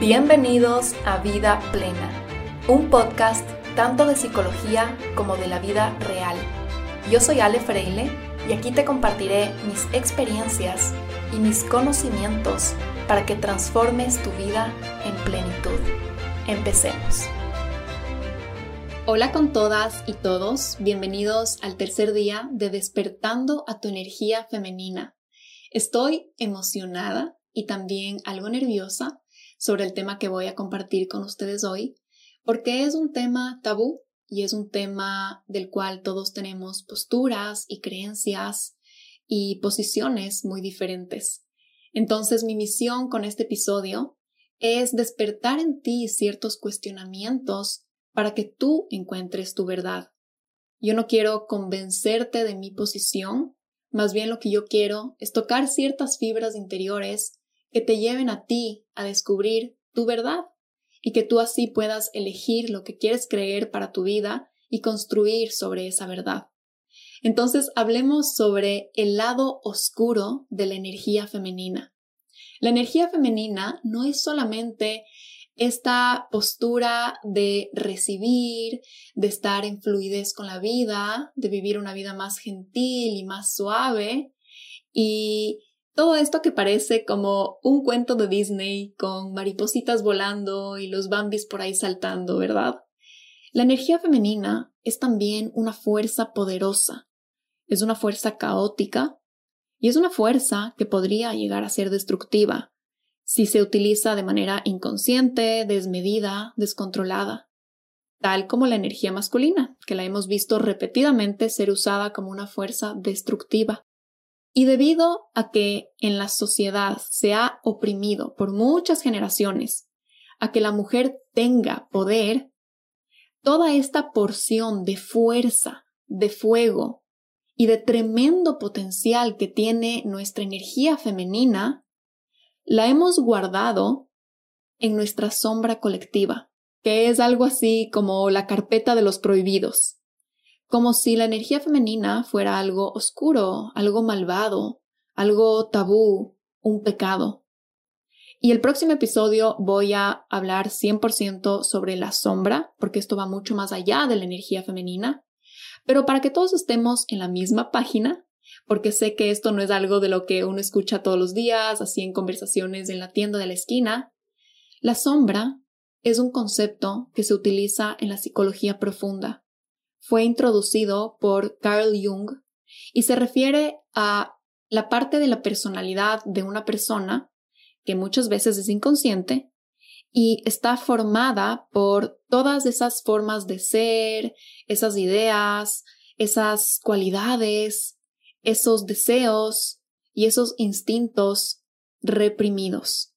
Bienvenidos a Vida Plena, un podcast tanto de psicología como de la vida real. Yo soy Ale Freile y aquí te compartiré mis experiencias y mis conocimientos para que transformes tu vida en plenitud. Empecemos. Hola con todas y todos, bienvenidos al tercer día de Despertando a tu energía femenina. Estoy emocionada y también algo nerviosa sobre el tema que voy a compartir con ustedes hoy, porque es un tema tabú y es un tema del cual todos tenemos posturas y creencias y posiciones muy diferentes. Entonces mi misión con este episodio es despertar en ti ciertos cuestionamientos para que tú encuentres tu verdad. Yo no quiero convencerte de mi posición, más bien lo que yo quiero es tocar ciertas fibras interiores que te lleven a ti a descubrir tu verdad y que tú así puedas elegir lo que quieres creer para tu vida y construir sobre esa verdad. Entonces hablemos sobre el lado oscuro de la energía femenina. La energía femenina no es solamente esta postura de recibir, de estar en fluidez con la vida, de vivir una vida más gentil y más suave y todo esto que parece como un cuento de Disney con maripositas volando y los bambis por ahí saltando, ¿verdad? La energía femenina es también una fuerza poderosa, es una fuerza caótica y es una fuerza que podría llegar a ser destructiva si se utiliza de manera inconsciente, desmedida, descontrolada, tal como la energía masculina, que la hemos visto repetidamente ser usada como una fuerza destructiva. Y debido a que en la sociedad se ha oprimido por muchas generaciones a que la mujer tenga poder, toda esta porción de fuerza, de fuego y de tremendo potencial que tiene nuestra energía femenina, la hemos guardado en nuestra sombra colectiva, que es algo así como la carpeta de los prohibidos como si la energía femenina fuera algo oscuro, algo malvado, algo tabú, un pecado. Y el próximo episodio voy a hablar 100% sobre la sombra, porque esto va mucho más allá de la energía femenina. Pero para que todos estemos en la misma página, porque sé que esto no es algo de lo que uno escucha todos los días, así en conversaciones en la tienda de la esquina, la sombra es un concepto que se utiliza en la psicología profunda fue introducido por Carl Jung y se refiere a la parte de la personalidad de una persona que muchas veces es inconsciente y está formada por todas esas formas de ser, esas ideas, esas cualidades, esos deseos y esos instintos reprimidos.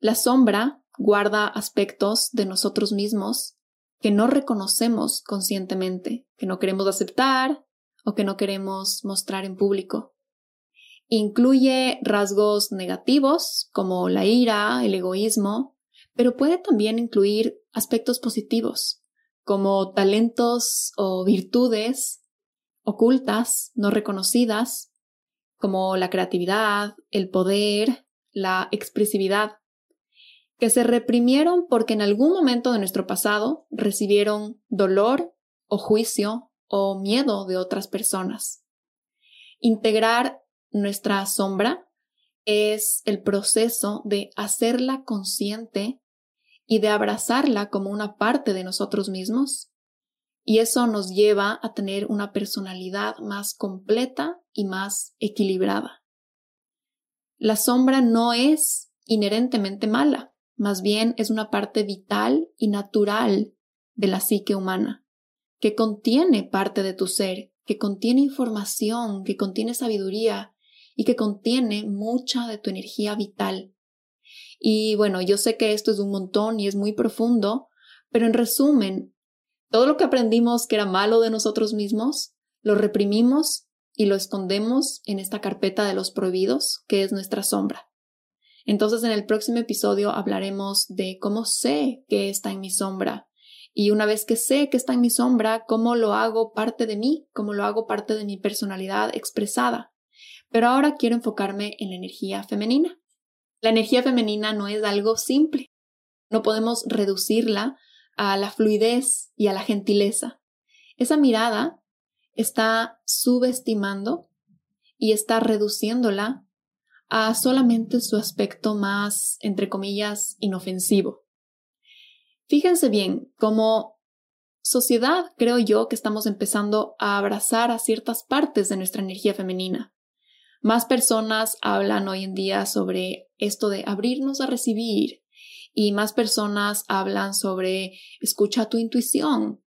La sombra guarda aspectos de nosotros mismos que no reconocemos conscientemente, que no queremos aceptar o que no queremos mostrar en público. Incluye rasgos negativos como la ira, el egoísmo, pero puede también incluir aspectos positivos como talentos o virtudes ocultas, no reconocidas, como la creatividad, el poder, la expresividad que se reprimieron porque en algún momento de nuestro pasado recibieron dolor o juicio o miedo de otras personas. Integrar nuestra sombra es el proceso de hacerla consciente y de abrazarla como una parte de nosotros mismos. Y eso nos lleva a tener una personalidad más completa y más equilibrada. La sombra no es inherentemente mala más bien es una parte vital y natural de la psique humana, que contiene parte de tu ser, que contiene información, que contiene sabiduría y que contiene mucha de tu energía vital. Y bueno, yo sé que esto es un montón y es muy profundo, pero en resumen, todo lo que aprendimos que era malo de nosotros mismos, lo reprimimos y lo escondemos en esta carpeta de los prohibidos, que es nuestra sombra. Entonces en el próximo episodio hablaremos de cómo sé que está en mi sombra. Y una vez que sé que está en mi sombra, cómo lo hago parte de mí, cómo lo hago parte de mi personalidad expresada. Pero ahora quiero enfocarme en la energía femenina. La energía femenina no es algo simple. no podemos reducirla a la fluidez y a la gentileza. Esa mirada está subestimando y está reduciéndola a solamente su aspecto más, entre comillas, inofensivo. Fíjense bien, como sociedad creo yo que estamos empezando a abrazar a ciertas partes de nuestra energía femenina. Más personas hablan hoy en día sobre esto de abrirnos a recibir y más personas hablan sobre escucha tu intuición.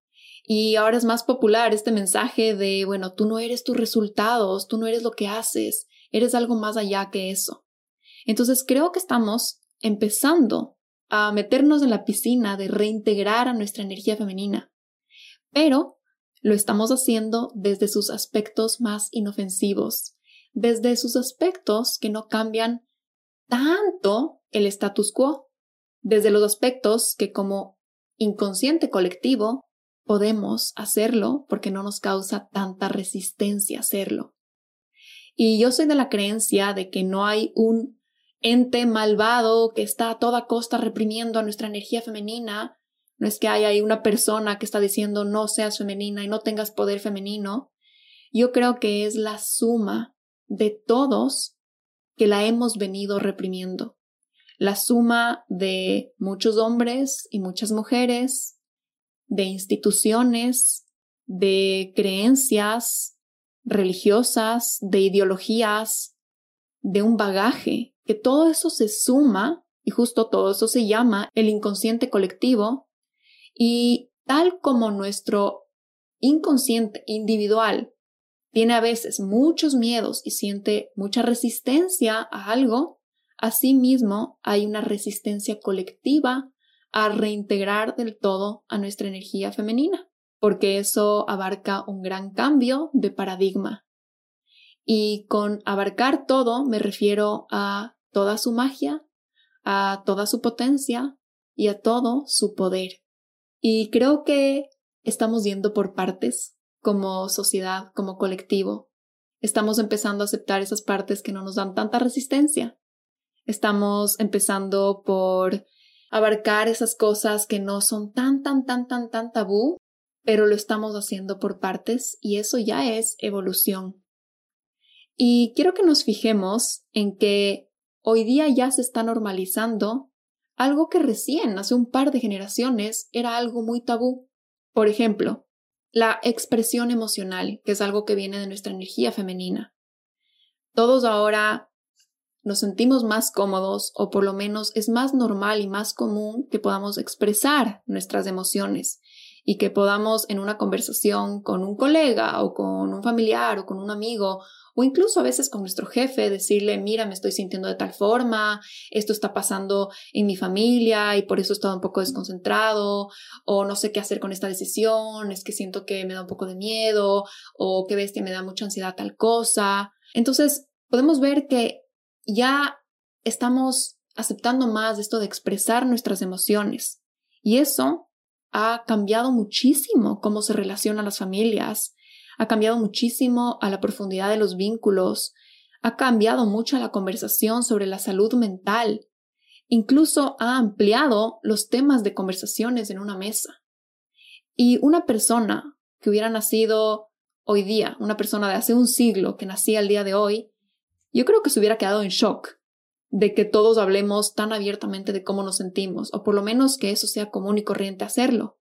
Y ahora es más popular este mensaje de, bueno, tú no eres tus resultados, tú no eres lo que haces, eres algo más allá que eso. Entonces creo que estamos empezando a meternos en la piscina de reintegrar a nuestra energía femenina, pero lo estamos haciendo desde sus aspectos más inofensivos, desde sus aspectos que no cambian tanto el status quo, desde los aspectos que como inconsciente colectivo podemos hacerlo porque no nos causa tanta resistencia hacerlo. Y yo soy de la creencia de que no hay un ente malvado que está a toda costa reprimiendo a nuestra energía femenina. No es que haya ahí una persona que está diciendo no seas femenina y no tengas poder femenino. Yo creo que es la suma de todos que la hemos venido reprimiendo. La suma de muchos hombres y muchas mujeres, de instituciones, de creencias, religiosas, de ideologías, de un bagaje, que todo eso se suma y justo todo eso se llama el inconsciente colectivo y tal como nuestro inconsciente individual tiene a veces muchos miedos y siente mucha resistencia a algo, asimismo hay una resistencia colectiva a reintegrar del todo a nuestra energía femenina porque eso abarca un gran cambio de paradigma. Y con abarcar todo me refiero a toda su magia, a toda su potencia y a todo su poder. Y creo que estamos yendo por partes, como sociedad, como colectivo. Estamos empezando a aceptar esas partes que no nos dan tanta resistencia. Estamos empezando por abarcar esas cosas que no son tan, tan, tan, tan, tan tabú pero lo estamos haciendo por partes y eso ya es evolución. Y quiero que nos fijemos en que hoy día ya se está normalizando algo que recién, hace un par de generaciones, era algo muy tabú. Por ejemplo, la expresión emocional, que es algo que viene de nuestra energía femenina. Todos ahora nos sentimos más cómodos o por lo menos es más normal y más común que podamos expresar nuestras emociones y que podamos en una conversación con un colega o con un familiar o con un amigo o incluso a veces con nuestro jefe decirle, mira, me estoy sintiendo de tal forma, esto está pasando en mi familia y por eso he estado un poco desconcentrado o no sé qué hacer con esta decisión, es que siento que me da un poco de miedo o que bestia me da mucha ansiedad tal cosa. Entonces, podemos ver que ya estamos aceptando más esto de expresar nuestras emociones y eso ha cambiado muchísimo cómo se relacionan las familias, ha cambiado muchísimo a la profundidad de los vínculos, ha cambiado mucho la conversación sobre la salud mental, incluso ha ampliado los temas de conversaciones en una mesa. Y una persona que hubiera nacido hoy día, una persona de hace un siglo que nacía el día de hoy, yo creo que se hubiera quedado en shock de que todos hablemos tan abiertamente de cómo nos sentimos, o por lo menos que eso sea común y corriente hacerlo.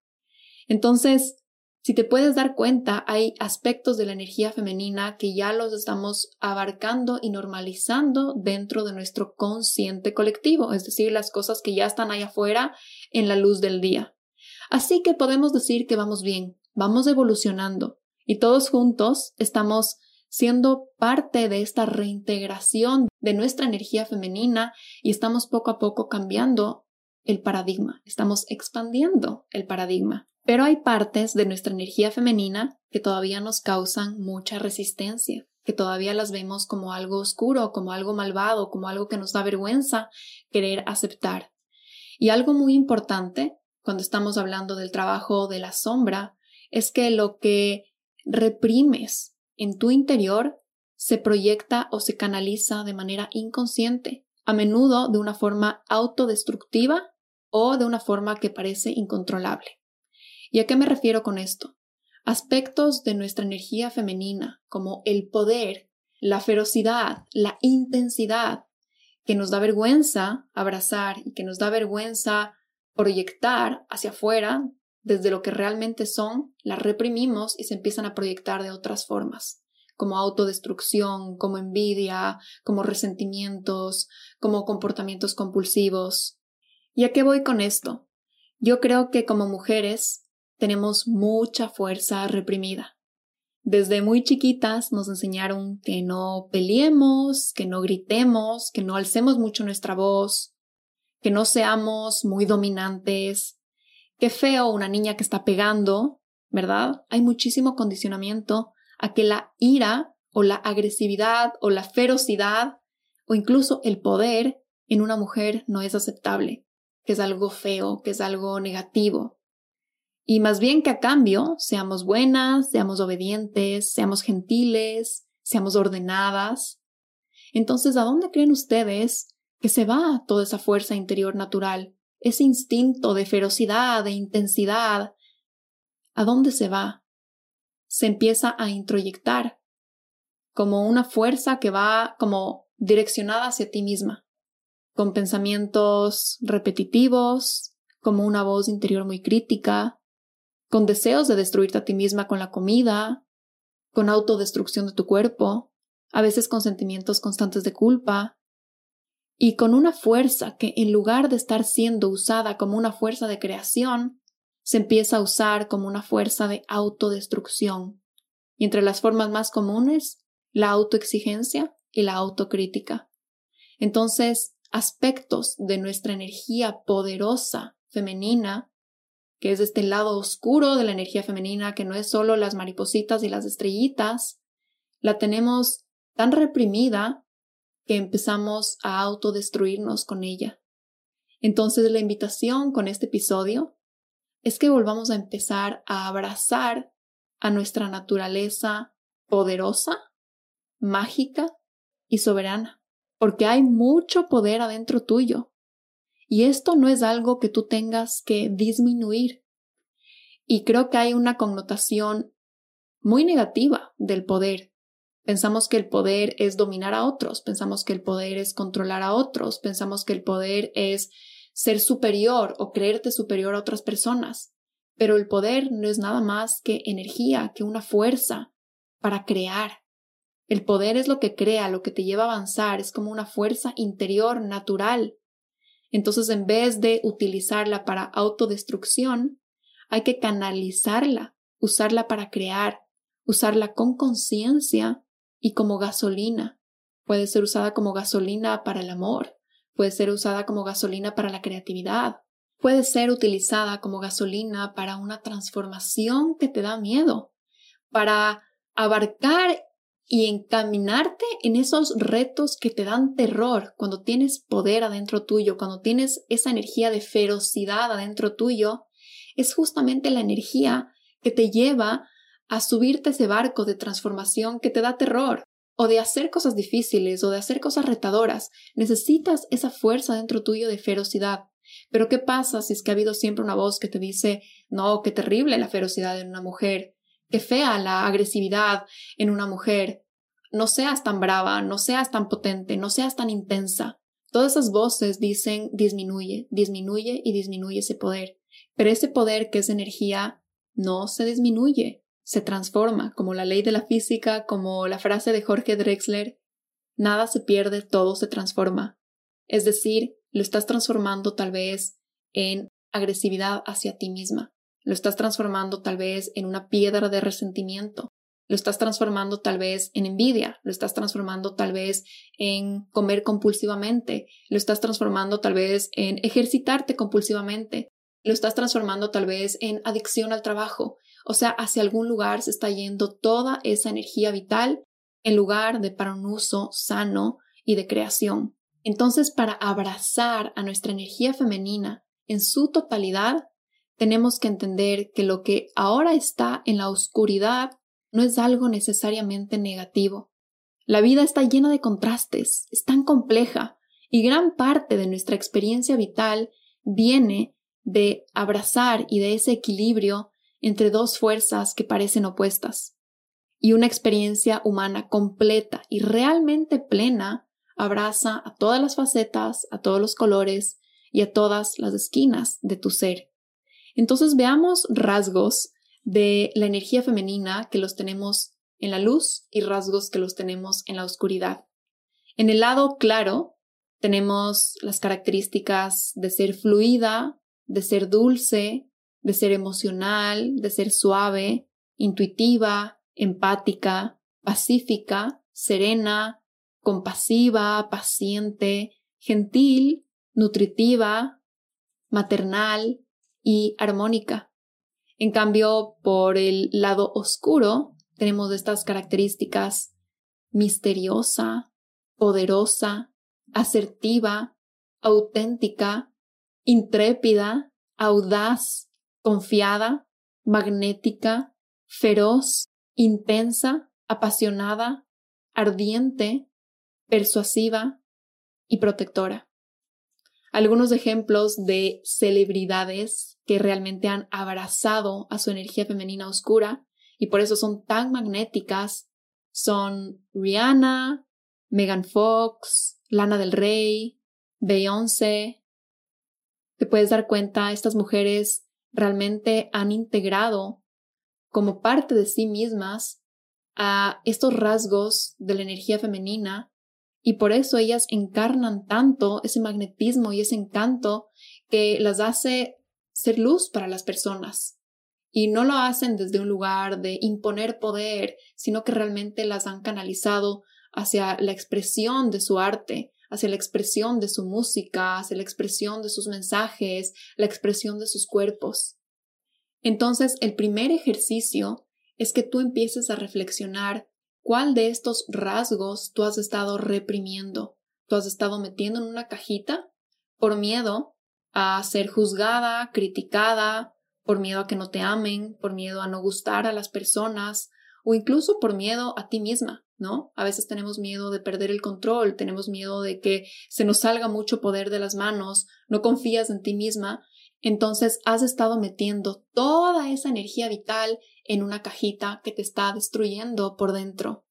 Entonces, si te puedes dar cuenta, hay aspectos de la energía femenina que ya los estamos abarcando y normalizando dentro de nuestro consciente colectivo, es decir, las cosas que ya están ahí afuera en la luz del día. Así que podemos decir que vamos bien, vamos evolucionando y todos juntos estamos siendo parte de esta reintegración de nuestra energía femenina y estamos poco a poco cambiando el paradigma, estamos expandiendo el paradigma. Pero hay partes de nuestra energía femenina que todavía nos causan mucha resistencia, que todavía las vemos como algo oscuro, como algo malvado, como algo que nos da vergüenza querer aceptar. Y algo muy importante cuando estamos hablando del trabajo de la sombra es que lo que reprimes en tu interior se proyecta o se canaliza de manera inconsciente, a menudo de una forma autodestructiva o de una forma que parece incontrolable. ¿Y a qué me refiero con esto? Aspectos de nuestra energía femenina, como el poder, la ferocidad, la intensidad, que nos da vergüenza abrazar y que nos da vergüenza proyectar hacia afuera desde lo que realmente son, las reprimimos y se empiezan a proyectar de otras formas, como autodestrucción, como envidia, como resentimientos, como comportamientos compulsivos. ¿Y a qué voy con esto? Yo creo que como mujeres tenemos mucha fuerza reprimida. Desde muy chiquitas nos enseñaron que no peleemos, que no gritemos, que no alcemos mucho nuestra voz, que no seamos muy dominantes. Qué feo una niña que está pegando, ¿verdad? Hay muchísimo condicionamiento a que la ira o la agresividad o la ferocidad o incluso el poder en una mujer no es aceptable, que es algo feo, que es algo negativo. Y más bien que a cambio seamos buenas, seamos obedientes, seamos gentiles, seamos ordenadas. Entonces, ¿a dónde creen ustedes que se va toda esa fuerza interior natural, ese instinto de ferocidad, de intensidad? ¿A dónde se va? Se empieza a introyectar como una fuerza que va como direccionada hacia ti misma, con pensamientos repetitivos, como una voz interior muy crítica, con deseos de destruirte a ti misma con la comida, con autodestrucción de tu cuerpo, a veces con sentimientos constantes de culpa, y con una fuerza que en lugar de estar siendo usada como una fuerza de creación, se empieza a usar como una fuerza de autodestrucción. Y entre las formas más comunes, la autoexigencia y la autocrítica. Entonces, aspectos de nuestra energía poderosa femenina que es este lado oscuro de la energía femenina, que no es solo las maripositas y las estrellitas, la tenemos tan reprimida que empezamos a autodestruirnos con ella. Entonces la invitación con este episodio es que volvamos a empezar a abrazar a nuestra naturaleza poderosa, mágica y soberana, porque hay mucho poder adentro tuyo y esto no es algo que tú tengas que disminuir. Y creo que hay una connotación muy negativa del poder. Pensamos que el poder es dominar a otros, pensamos que el poder es controlar a otros, pensamos que el poder es ser superior o creerte superior a otras personas. Pero el poder no es nada más que energía, que una fuerza para crear. El poder es lo que crea, lo que te lleva a avanzar, es como una fuerza interior natural entonces, en vez de utilizarla para autodestrucción, hay que canalizarla, usarla para crear, usarla con conciencia y como gasolina. Puede ser usada como gasolina para el amor, puede ser usada como gasolina para la creatividad, puede ser utilizada como gasolina para una transformación que te da miedo, para abarcar y encaminarte en esos retos que te dan terror cuando tienes poder adentro tuyo, cuando tienes esa energía de ferocidad adentro tuyo, es justamente la energía que te lleva a subirte ese barco de transformación que te da terror, o de hacer cosas difíciles, o de hacer cosas retadoras. Necesitas esa fuerza dentro tuyo de ferocidad. Pero ¿qué pasa si es que ha habido siempre una voz que te dice, no, qué terrible la ferocidad en una mujer, Qué fea la agresividad en una mujer. No seas tan brava, no seas tan potente, no seas tan intensa. Todas esas voces dicen disminuye, disminuye y disminuye ese poder. Pero ese poder que es energía no se disminuye, se transforma, como la ley de la física, como la frase de Jorge Drexler, nada se pierde, todo se transforma. Es decir, lo estás transformando tal vez en agresividad hacia ti misma. Lo estás transformando tal vez en una piedra de resentimiento. Lo estás transformando tal vez en envidia, lo estás transformando tal vez en comer compulsivamente, lo estás transformando tal vez en ejercitarte compulsivamente, lo estás transformando tal vez en adicción al trabajo. O sea, hacia algún lugar se está yendo toda esa energía vital en lugar de para un uso sano y de creación. Entonces, para abrazar a nuestra energía femenina en su totalidad, tenemos que entender que lo que ahora está en la oscuridad no es algo necesariamente negativo. La vida está llena de contrastes, es tan compleja, y gran parte de nuestra experiencia vital viene de abrazar y de ese equilibrio entre dos fuerzas que parecen opuestas. Y una experiencia humana completa y realmente plena abraza a todas las facetas, a todos los colores y a todas las esquinas de tu ser. Entonces veamos rasgos de la energía femenina que los tenemos en la luz y rasgos que los tenemos en la oscuridad. En el lado claro tenemos las características de ser fluida, de ser dulce, de ser emocional, de ser suave, intuitiva, empática, pacífica, serena, compasiva, paciente, gentil, nutritiva, maternal y armónica. En cambio, por el lado oscuro tenemos estas características misteriosa, poderosa, asertiva, auténtica, intrépida, audaz, confiada, magnética, feroz, intensa, apasionada, ardiente, persuasiva y protectora. Algunos ejemplos de celebridades que realmente han abrazado a su energía femenina oscura y por eso son tan magnéticas son Rihanna, Megan Fox, Lana del Rey, Beyoncé. Te puedes dar cuenta, estas mujeres realmente han integrado como parte de sí mismas a estos rasgos de la energía femenina y por eso ellas encarnan tanto ese magnetismo y ese encanto que las hace ser luz para las personas. Y no lo hacen desde un lugar de imponer poder, sino que realmente las han canalizado hacia la expresión de su arte, hacia la expresión de su música, hacia la expresión de sus mensajes, la expresión de sus cuerpos. Entonces, el primer ejercicio es que tú empieces a reflexionar cuál de estos rasgos tú has estado reprimiendo, tú has estado metiendo en una cajita por miedo a ser juzgada, criticada, por miedo a que no te amen, por miedo a no gustar a las personas o incluso por miedo a ti misma. ¿No? A veces tenemos miedo de perder el control, tenemos miedo de que se nos salga mucho poder de las manos, no confías en ti misma, entonces has estado metiendo toda esa energía vital en una cajita que te está destruyendo por dentro.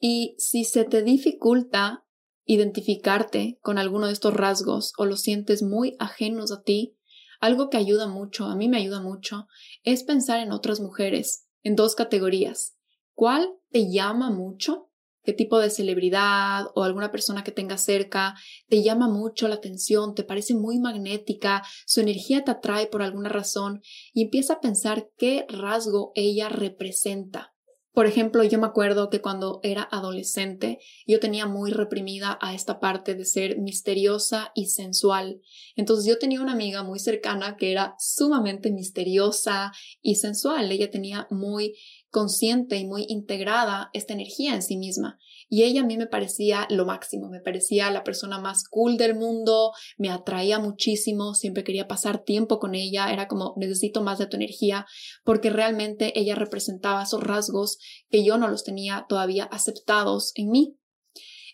Y si se te dificulta identificarte con alguno de estos rasgos o los sientes muy ajenos a ti, algo que ayuda mucho, a mí me ayuda mucho, es pensar en otras mujeres, en dos categorías. ¿Cuál te llama mucho? ¿Qué tipo de celebridad o alguna persona que tengas cerca te llama mucho la atención, te parece muy magnética, su energía te atrae por alguna razón y empieza a pensar qué rasgo ella representa? Por ejemplo, yo me acuerdo que cuando era adolescente yo tenía muy reprimida a esta parte de ser misteriosa y sensual. Entonces yo tenía una amiga muy cercana que era sumamente misteriosa y sensual. Ella tenía muy consciente y muy integrada esta energía en sí misma. Y ella a mí me parecía lo máximo, me parecía la persona más cool del mundo, me atraía muchísimo, siempre quería pasar tiempo con ella, era como necesito más de tu energía, porque realmente ella representaba esos rasgos que yo no los tenía todavía aceptados en mí.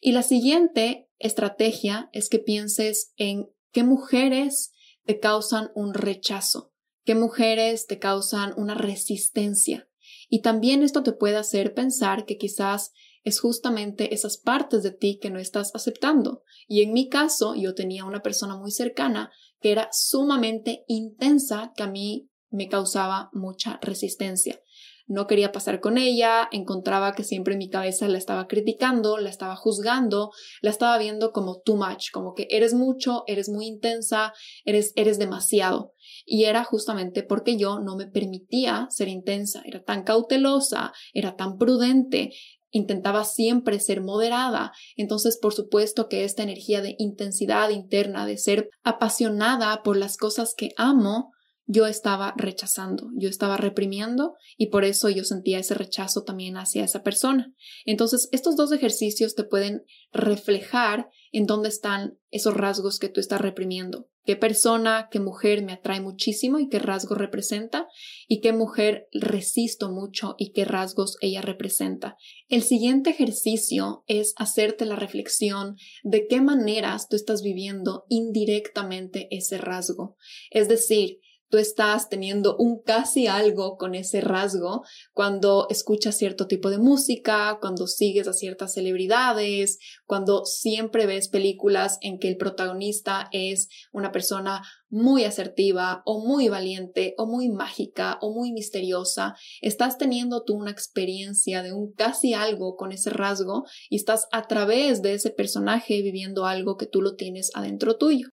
Y la siguiente estrategia es que pienses en qué mujeres te causan un rechazo, qué mujeres te causan una resistencia. Y también esto te puede hacer pensar que quizás es justamente esas partes de ti que no estás aceptando. Y en mi caso, yo tenía una persona muy cercana que era sumamente intensa, que a mí me causaba mucha resistencia. No quería pasar con ella, encontraba que siempre en mi cabeza la estaba criticando, la estaba juzgando, la estaba viendo como too much, como que eres mucho, eres muy intensa, eres, eres demasiado. Y era justamente porque yo no me permitía ser intensa, era tan cautelosa, era tan prudente, intentaba siempre ser moderada. Entonces, por supuesto que esta energía de intensidad interna, de ser apasionada por las cosas que amo, yo estaba rechazando, yo estaba reprimiendo y por eso yo sentía ese rechazo también hacia esa persona. Entonces, estos dos ejercicios te pueden reflejar en dónde están esos rasgos que tú estás reprimiendo. ¿Qué persona, qué mujer me atrae muchísimo y qué rasgo representa? ¿Y qué mujer resisto mucho y qué rasgos ella representa? El siguiente ejercicio es hacerte la reflexión de qué maneras tú estás viviendo indirectamente ese rasgo. Es decir, tú estás teniendo un casi algo con ese rasgo cuando escuchas cierto tipo de música, cuando sigues a ciertas celebridades, cuando siempre ves películas en que el protagonista es una persona muy asertiva o muy valiente o muy mágica o muy misteriosa, estás teniendo tú una experiencia de un casi algo con ese rasgo y estás a través de ese personaje viviendo algo que tú lo tienes adentro tuyo.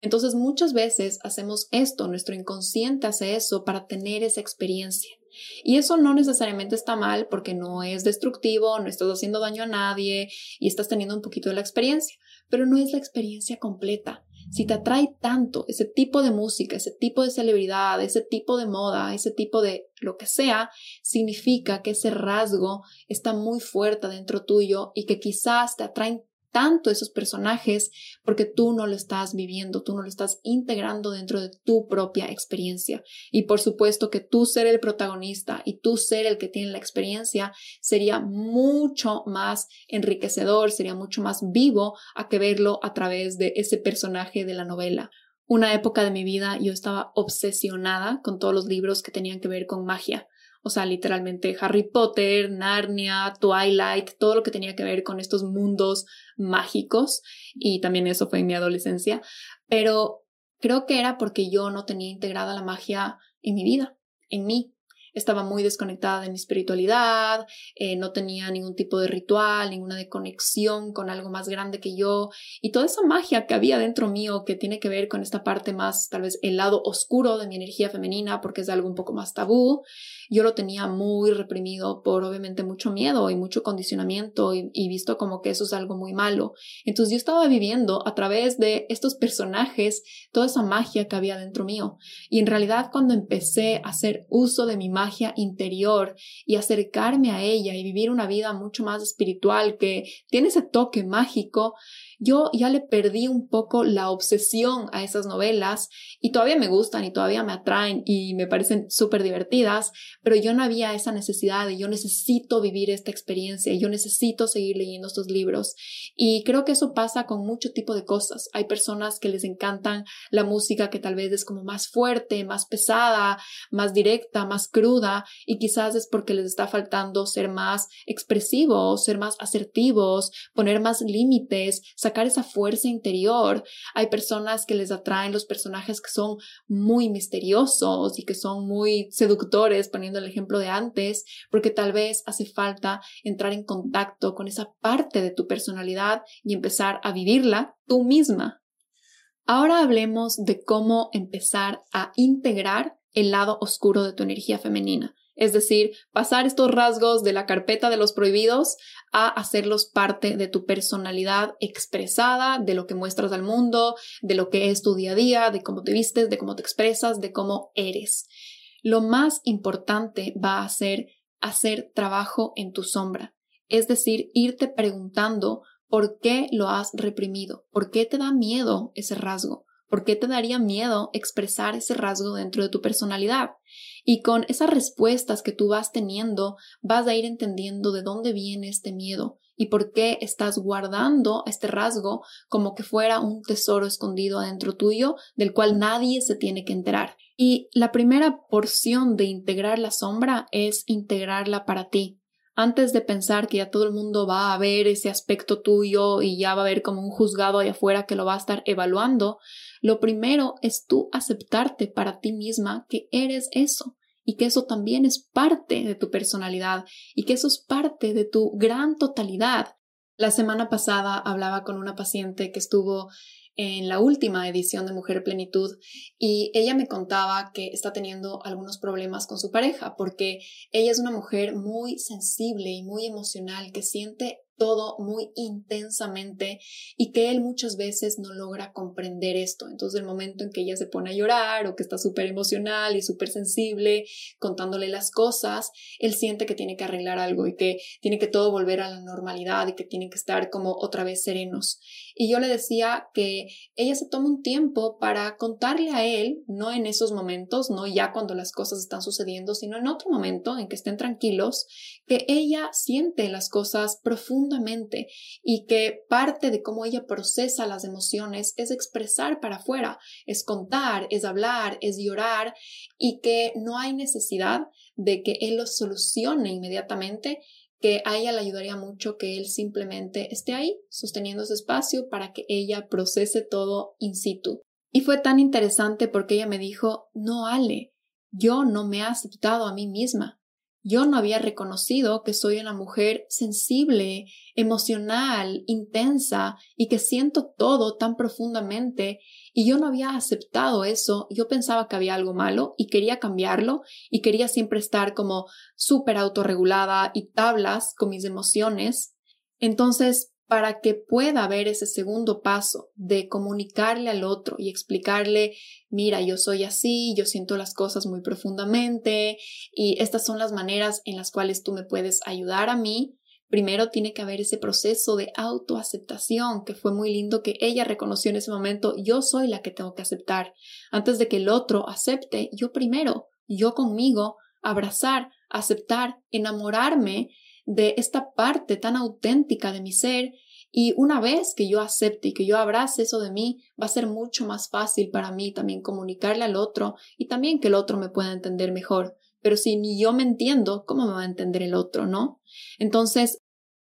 Entonces muchas veces hacemos esto, nuestro inconsciente hace eso para tener esa experiencia. Y eso no necesariamente está mal porque no es destructivo, no estás haciendo daño a nadie y estás teniendo un poquito de la experiencia, pero no es la experiencia completa. Si te atrae tanto ese tipo de música, ese tipo de celebridad, ese tipo de moda, ese tipo de lo que sea, significa que ese rasgo está muy fuerte dentro tuyo y que quizás te atraen tanto esos personajes porque tú no lo estás viviendo, tú no lo estás integrando dentro de tu propia experiencia. Y por supuesto que tú ser el protagonista y tú ser el que tiene la experiencia sería mucho más enriquecedor, sería mucho más vivo a que verlo a través de ese personaje de la novela. Una época de mi vida yo estaba obsesionada con todos los libros que tenían que ver con magia. O sea, literalmente Harry Potter, Narnia, Twilight, todo lo que tenía que ver con estos mundos mágicos. Y también eso fue en mi adolescencia. Pero creo que era porque yo no tenía integrada la magia en mi vida, en mí estaba muy desconectada de mi espiritualidad, eh, no tenía ningún tipo de ritual, ninguna de conexión con algo más grande que yo y toda esa magia que había dentro mío que tiene que ver con esta parte más, tal vez el lado oscuro de mi energía femenina porque es algo un poco más tabú, yo lo tenía muy reprimido por obviamente mucho miedo y mucho condicionamiento y, y visto como que eso es algo muy malo. Entonces yo estaba viviendo a través de estos personajes toda esa magia que había dentro mío y en realidad cuando empecé a hacer uso de mi magia, interior y acercarme a ella y vivir una vida mucho más espiritual que tiene ese toque mágico, yo ya le perdí un poco la obsesión a esas novelas y todavía me gustan y todavía me atraen y me parecen súper divertidas, pero yo no había esa necesidad de yo necesito vivir esta experiencia, yo necesito seguir leyendo estos libros y creo que eso pasa con mucho tipo de cosas. Hay personas que les encantan la música que tal vez es como más fuerte, más pesada, más directa, más cruda y quizás es porque les está faltando ser más expresivos, ser más asertivos, poner más límites, sacar esa fuerza interior. Hay personas que les atraen los personajes que son muy misteriosos y que son muy seductores, poniendo el ejemplo de antes, porque tal vez hace falta entrar en contacto con esa parte de tu personalidad y empezar a vivirla tú misma. Ahora hablemos de cómo empezar a integrar el lado oscuro de tu energía femenina. Es decir, pasar estos rasgos de la carpeta de los prohibidos a hacerlos parte de tu personalidad expresada, de lo que muestras al mundo, de lo que es tu día a día, de cómo te vistes, de cómo te expresas, de cómo eres. Lo más importante va a ser hacer trabajo en tu sombra, es decir, irte preguntando por qué lo has reprimido, por qué te da miedo ese rasgo, ¿Por qué te daría miedo expresar ese rasgo dentro de tu personalidad? Y con esas respuestas que tú vas teniendo, vas a ir entendiendo de dónde viene este miedo y por qué estás guardando este rasgo como que fuera un tesoro escondido adentro tuyo del cual nadie se tiene que enterar. Y la primera porción de integrar la sombra es integrarla para ti antes de pensar que ya todo el mundo va a ver ese aspecto tuyo y ya va a haber como un juzgado ahí afuera que lo va a estar evaluando, lo primero es tú aceptarte para ti misma que eres eso y que eso también es parte de tu personalidad y que eso es parte de tu gran totalidad. La semana pasada hablaba con una paciente que estuvo en la última edición de Mujer Plenitud y ella me contaba que está teniendo algunos problemas con su pareja porque ella es una mujer muy sensible y muy emocional que siente todo muy intensamente y que él muchas veces no logra comprender esto. Entonces el momento en que ella se pone a llorar o que está súper emocional y súper sensible contándole las cosas, él siente que tiene que arreglar algo y que tiene que todo volver a la normalidad y que tienen que estar como otra vez serenos. Y yo le decía que ella se toma un tiempo para contarle a él, no en esos momentos, no ya cuando las cosas están sucediendo, sino en otro momento en que estén tranquilos, que ella siente las cosas profundamente y que parte de cómo ella procesa las emociones es expresar para afuera, es contar, es hablar, es llorar y que no hay necesidad de que él lo solucione inmediatamente que a ella le ayudaría mucho que él simplemente esté ahí, sosteniendo ese espacio para que ella procese todo in situ. Y fue tan interesante porque ella me dijo, no, Ale, yo no me he aceptado a mí misma. Yo no había reconocido que soy una mujer sensible, emocional, intensa y que siento todo tan profundamente y yo no había aceptado eso. Yo pensaba que había algo malo y quería cambiarlo y quería siempre estar como súper autorregulada y tablas con mis emociones. Entonces, para que pueda haber ese segundo paso de comunicarle al otro y explicarle, mira, yo soy así, yo siento las cosas muy profundamente y estas son las maneras en las cuales tú me puedes ayudar a mí. Primero tiene que haber ese proceso de autoaceptación, que fue muy lindo que ella reconoció en ese momento, yo soy la que tengo que aceptar. Antes de que el otro acepte, yo primero, yo conmigo, abrazar, aceptar, enamorarme de esta parte tan auténtica de mi ser y una vez que yo acepte y que yo abrace eso de mí, va a ser mucho más fácil para mí también comunicarle al otro y también que el otro me pueda entender mejor. Pero si ni yo me entiendo, ¿cómo me va a entender el otro, no? Entonces,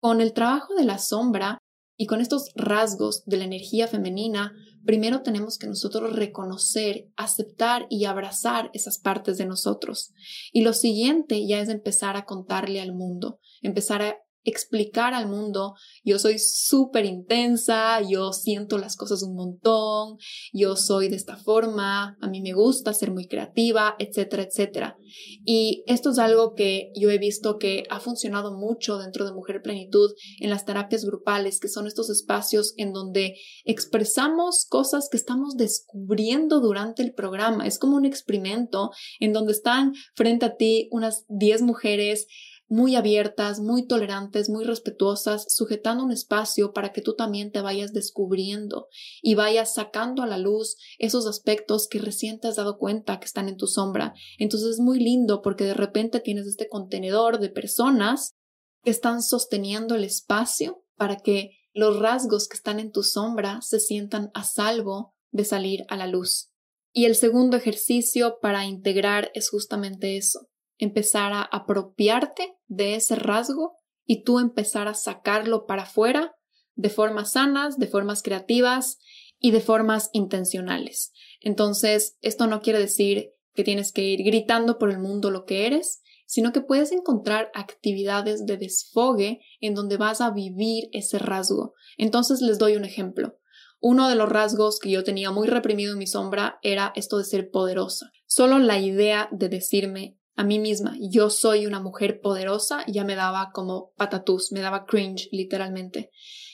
con el trabajo de la sombra y con estos rasgos de la energía femenina, primero tenemos que nosotros reconocer, aceptar y abrazar esas partes de nosotros. Y lo siguiente ya es empezar a contarle al mundo, empezar a explicar al mundo, yo soy súper intensa, yo siento las cosas un montón, yo soy de esta forma, a mí me gusta ser muy creativa, etcétera, etcétera. Y esto es algo que yo he visto que ha funcionado mucho dentro de Mujer Plenitud en las terapias grupales, que son estos espacios en donde expresamos cosas que estamos descubriendo durante el programa. Es como un experimento en donde están frente a ti unas 10 mujeres muy abiertas, muy tolerantes, muy respetuosas, sujetando un espacio para que tú también te vayas descubriendo y vayas sacando a la luz esos aspectos que recién te has dado cuenta que están en tu sombra. Entonces es muy lindo porque de repente tienes este contenedor de personas que están sosteniendo el espacio para que los rasgos que están en tu sombra se sientan a salvo de salir a la luz. Y el segundo ejercicio para integrar es justamente eso, empezar a apropiarte de ese rasgo y tú empezar a sacarlo para afuera de formas sanas, de formas creativas y de formas intencionales. Entonces, esto no quiere decir que tienes que ir gritando por el mundo lo que eres, sino que puedes encontrar actividades de desfogue en donde vas a vivir ese rasgo. Entonces les doy un ejemplo. Uno de los rasgos que yo tenía muy reprimido en mi sombra era esto de ser poderosa. Solo la idea de decirme a mí misma, yo soy una mujer poderosa, ya me daba como patatús, me daba cringe literalmente.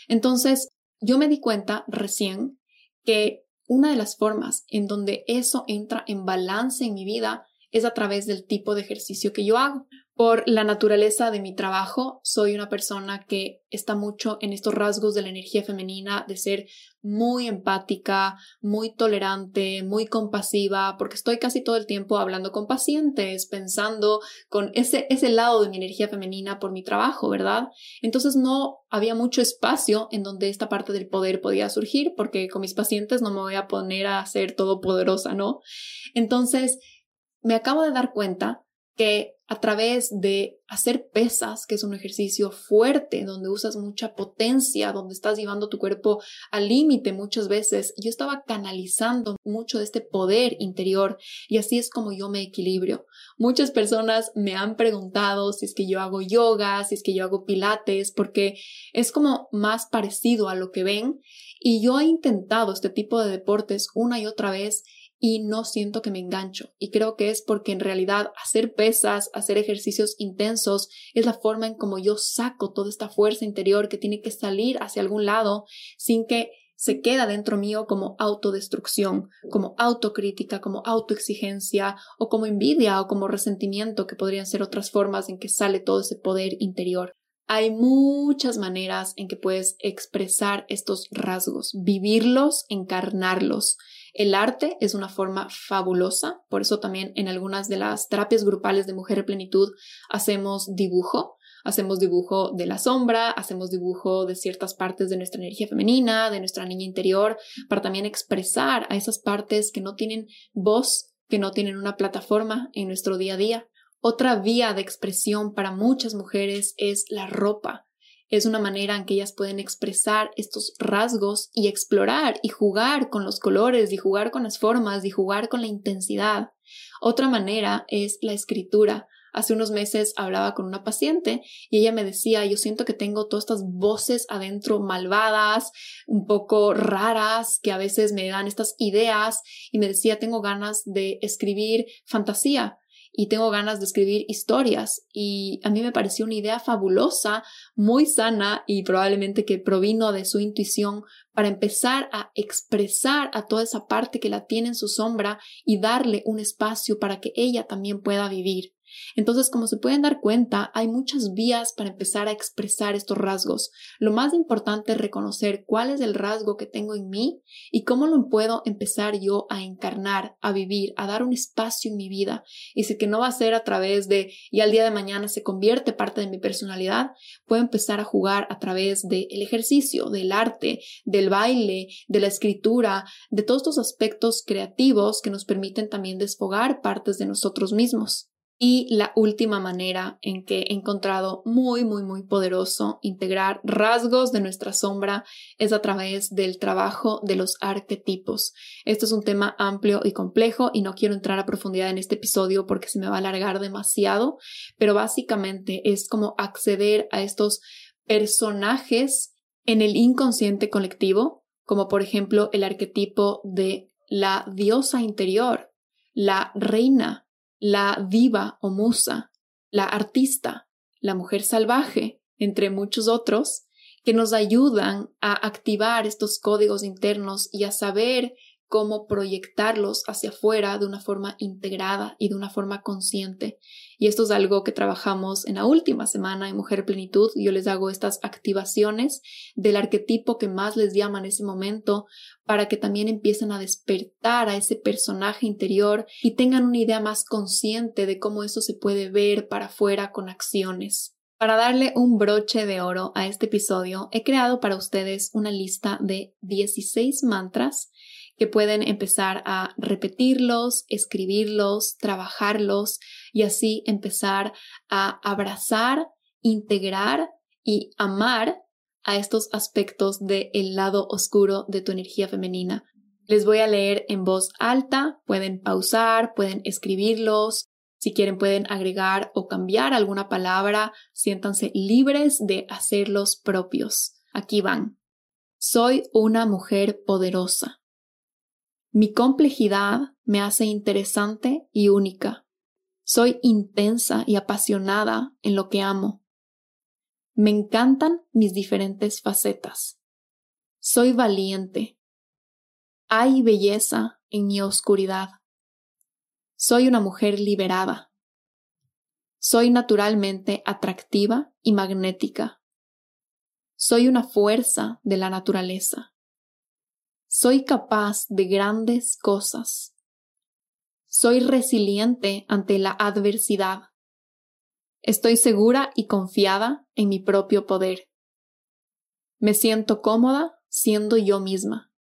Entonces, yo me di cuenta recién que una de las formas en donde eso entra en balance en mi vida es a través del tipo de ejercicio que yo hago. Por la naturaleza de mi trabajo, soy una persona que está mucho en estos rasgos de la energía femenina, de ser muy empática, muy tolerante, muy compasiva, porque estoy casi todo el tiempo hablando con pacientes, pensando con ese, ese lado de mi energía femenina por mi trabajo, ¿verdad? Entonces no había mucho espacio en donde esta parte del poder podía surgir, porque con mis pacientes no me voy a poner a ser todopoderosa, ¿no? Entonces, me acabo de dar cuenta que a través de hacer pesas, que es un ejercicio fuerte, donde usas mucha potencia, donde estás llevando tu cuerpo al límite muchas veces, yo estaba canalizando mucho de este poder interior y así es como yo me equilibrio. Muchas personas me han preguntado si es que yo hago yoga, si es que yo hago pilates, porque es como más parecido a lo que ven y yo he intentado este tipo de deportes una y otra vez y no siento que me engancho. Y creo que es porque en realidad hacer pesas, hacer ejercicios intensos es la forma en como yo saco toda esta fuerza interior que tiene que salir hacia algún lado sin que se queda dentro mío como autodestrucción, como autocrítica, como autoexigencia o como envidia o como resentimiento, que podrían ser otras formas en que sale todo ese poder interior. Hay muchas maneras en que puedes expresar estos rasgos, vivirlos, encarnarlos. El arte es una forma fabulosa, por eso también en algunas de las terapias grupales de mujer plenitud hacemos dibujo, hacemos dibujo de la sombra, hacemos dibujo de ciertas partes de nuestra energía femenina, de nuestra niña interior, para también expresar a esas partes que no tienen voz, que no tienen una plataforma en nuestro día a día. Otra vía de expresión para muchas mujeres es la ropa. Es una manera en que ellas pueden expresar estos rasgos y explorar y jugar con los colores y jugar con las formas y jugar con la intensidad. Otra manera es la escritura. Hace unos meses hablaba con una paciente y ella me decía, yo siento que tengo todas estas voces adentro malvadas, un poco raras, que a veces me dan estas ideas y me decía, tengo ganas de escribir fantasía, y tengo ganas de escribir historias y a mí me pareció una idea fabulosa, muy sana y probablemente que provino de su intuición para empezar a expresar a toda esa parte que la tiene en su sombra y darle un espacio para que ella también pueda vivir. Entonces, como se pueden dar cuenta, hay muchas vías para empezar a expresar estos rasgos. Lo más importante es reconocer cuál es el rasgo que tengo en mí y cómo lo puedo empezar yo a encarnar, a vivir, a dar un espacio en mi vida. Y si que no va a ser a través de y al día de mañana se convierte parte de mi personalidad, puedo empezar a jugar a través del ejercicio, del arte, del baile, de la escritura, de todos estos aspectos creativos que nos permiten también desfogar partes de nosotros mismos. Y la última manera en que he encontrado muy, muy, muy poderoso integrar rasgos de nuestra sombra es a través del trabajo de los arquetipos. Esto es un tema amplio y complejo y no quiero entrar a profundidad en este episodio porque se me va a alargar demasiado, pero básicamente es como acceder a estos personajes en el inconsciente colectivo, como por ejemplo el arquetipo de la diosa interior, la reina la diva o musa, la artista, la mujer salvaje, entre muchos otros, que nos ayudan a activar estos códigos internos y a saber cómo proyectarlos hacia afuera de una forma integrada y de una forma consciente. Y esto es algo que trabajamos en la última semana en Mujer Plenitud. Yo les hago estas activaciones del arquetipo que más les llama en ese momento para que también empiecen a despertar a ese personaje interior y tengan una idea más consciente de cómo eso se puede ver para afuera con acciones. Para darle un broche de oro a este episodio, he creado para ustedes una lista de 16 mantras que pueden empezar a repetirlos, escribirlos, trabajarlos y así empezar a abrazar, integrar y amar a estos aspectos del lado oscuro de tu energía femenina. Les voy a leer en voz alta, pueden pausar, pueden escribirlos, si quieren pueden agregar o cambiar alguna palabra, siéntanse libres de hacerlos propios. Aquí van. Soy una mujer poderosa. Mi complejidad me hace interesante y única. Soy intensa y apasionada en lo que amo. Me encantan mis diferentes facetas. Soy valiente. Hay belleza en mi oscuridad. Soy una mujer liberada. Soy naturalmente atractiva y magnética. Soy una fuerza de la naturaleza. Soy capaz de grandes cosas. Soy resiliente ante la adversidad. Estoy segura y confiada en mi propio poder. Me siento cómoda siendo yo misma.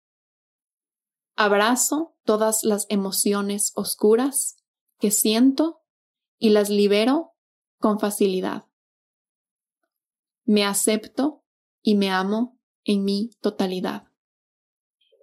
Abrazo todas las emociones oscuras que siento y las libero con facilidad. Me acepto y me amo en mi totalidad.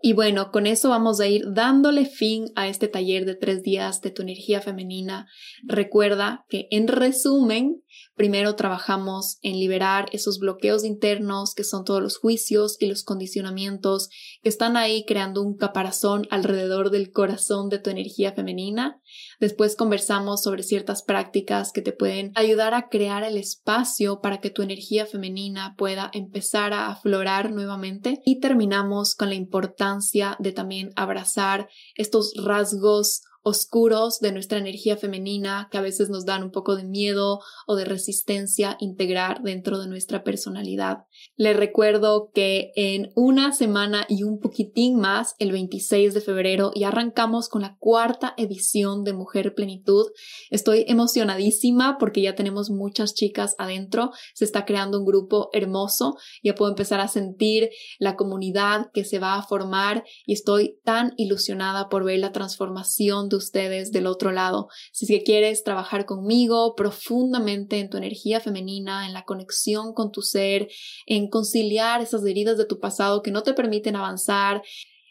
Y bueno, con eso vamos a ir dándole fin a este taller de tres días de tu energía femenina. Recuerda que en resumen, Primero trabajamos en liberar esos bloqueos internos que son todos los juicios y los condicionamientos que están ahí creando un caparazón alrededor del corazón de tu energía femenina. Después conversamos sobre ciertas prácticas que te pueden ayudar a crear el espacio para que tu energía femenina pueda empezar a aflorar nuevamente. Y terminamos con la importancia de también abrazar estos rasgos oscuros de nuestra energía femenina que a veces nos dan un poco de miedo o de resistencia integrar dentro de nuestra personalidad. Les recuerdo que en una semana y un poquitín más, el 26 de febrero, ya arrancamos con la cuarta edición de Mujer Plenitud. Estoy emocionadísima porque ya tenemos muchas chicas adentro, se está creando un grupo hermoso, ya puedo empezar a sentir la comunidad que se va a formar y estoy tan ilusionada por ver la transformación ustedes del otro lado. Si es que quieres trabajar conmigo profundamente en tu energía femenina, en la conexión con tu ser, en conciliar esas heridas de tu pasado que no te permiten avanzar,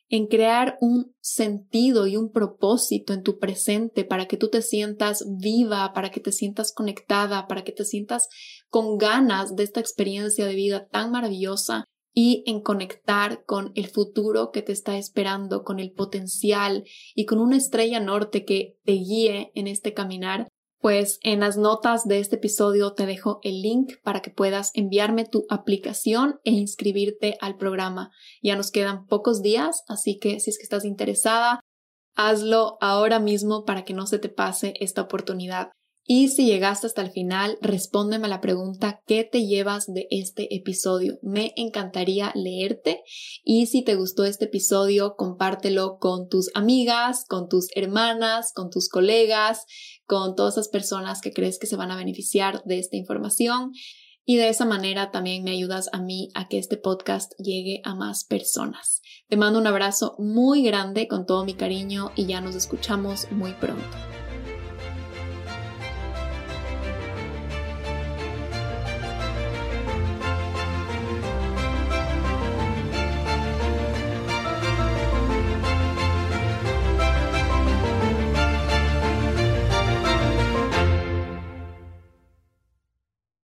en crear un sentido y un propósito en tu presente para que tú te sientas viva, para que te sientas conectada, para que te sientas con ganas de esta experiencia de vida tan maravillosa y en conectar con el futuro que te está esperando, con el potencial y con una estrella norte que te guíe en este caminar, pues en las notas de este episodio te dejo el link para que puedas enviarme tu aplicación e inscribirte al programa. Ya nos quedan pocos días, así que si es que estás interesada, hazlo ahora mismo para que no se te pase esta oportunidad. Y si llegaste hasta el final, respóndeme a la pregunta ¿qué te llevas de este episodio? Me encantaría leerte y si te gustó este episodio, compártelo con tus amigas, con tus hermanas, con tus colegas, con todas esas personas que crees que se van a beneficiar de esta información. Y de esa manera también me ayudas a mí a que este podcast llegue a más personas. Te mando un abrazo muy grande con todo mi cariño y ya nos escuchamos muy pronto.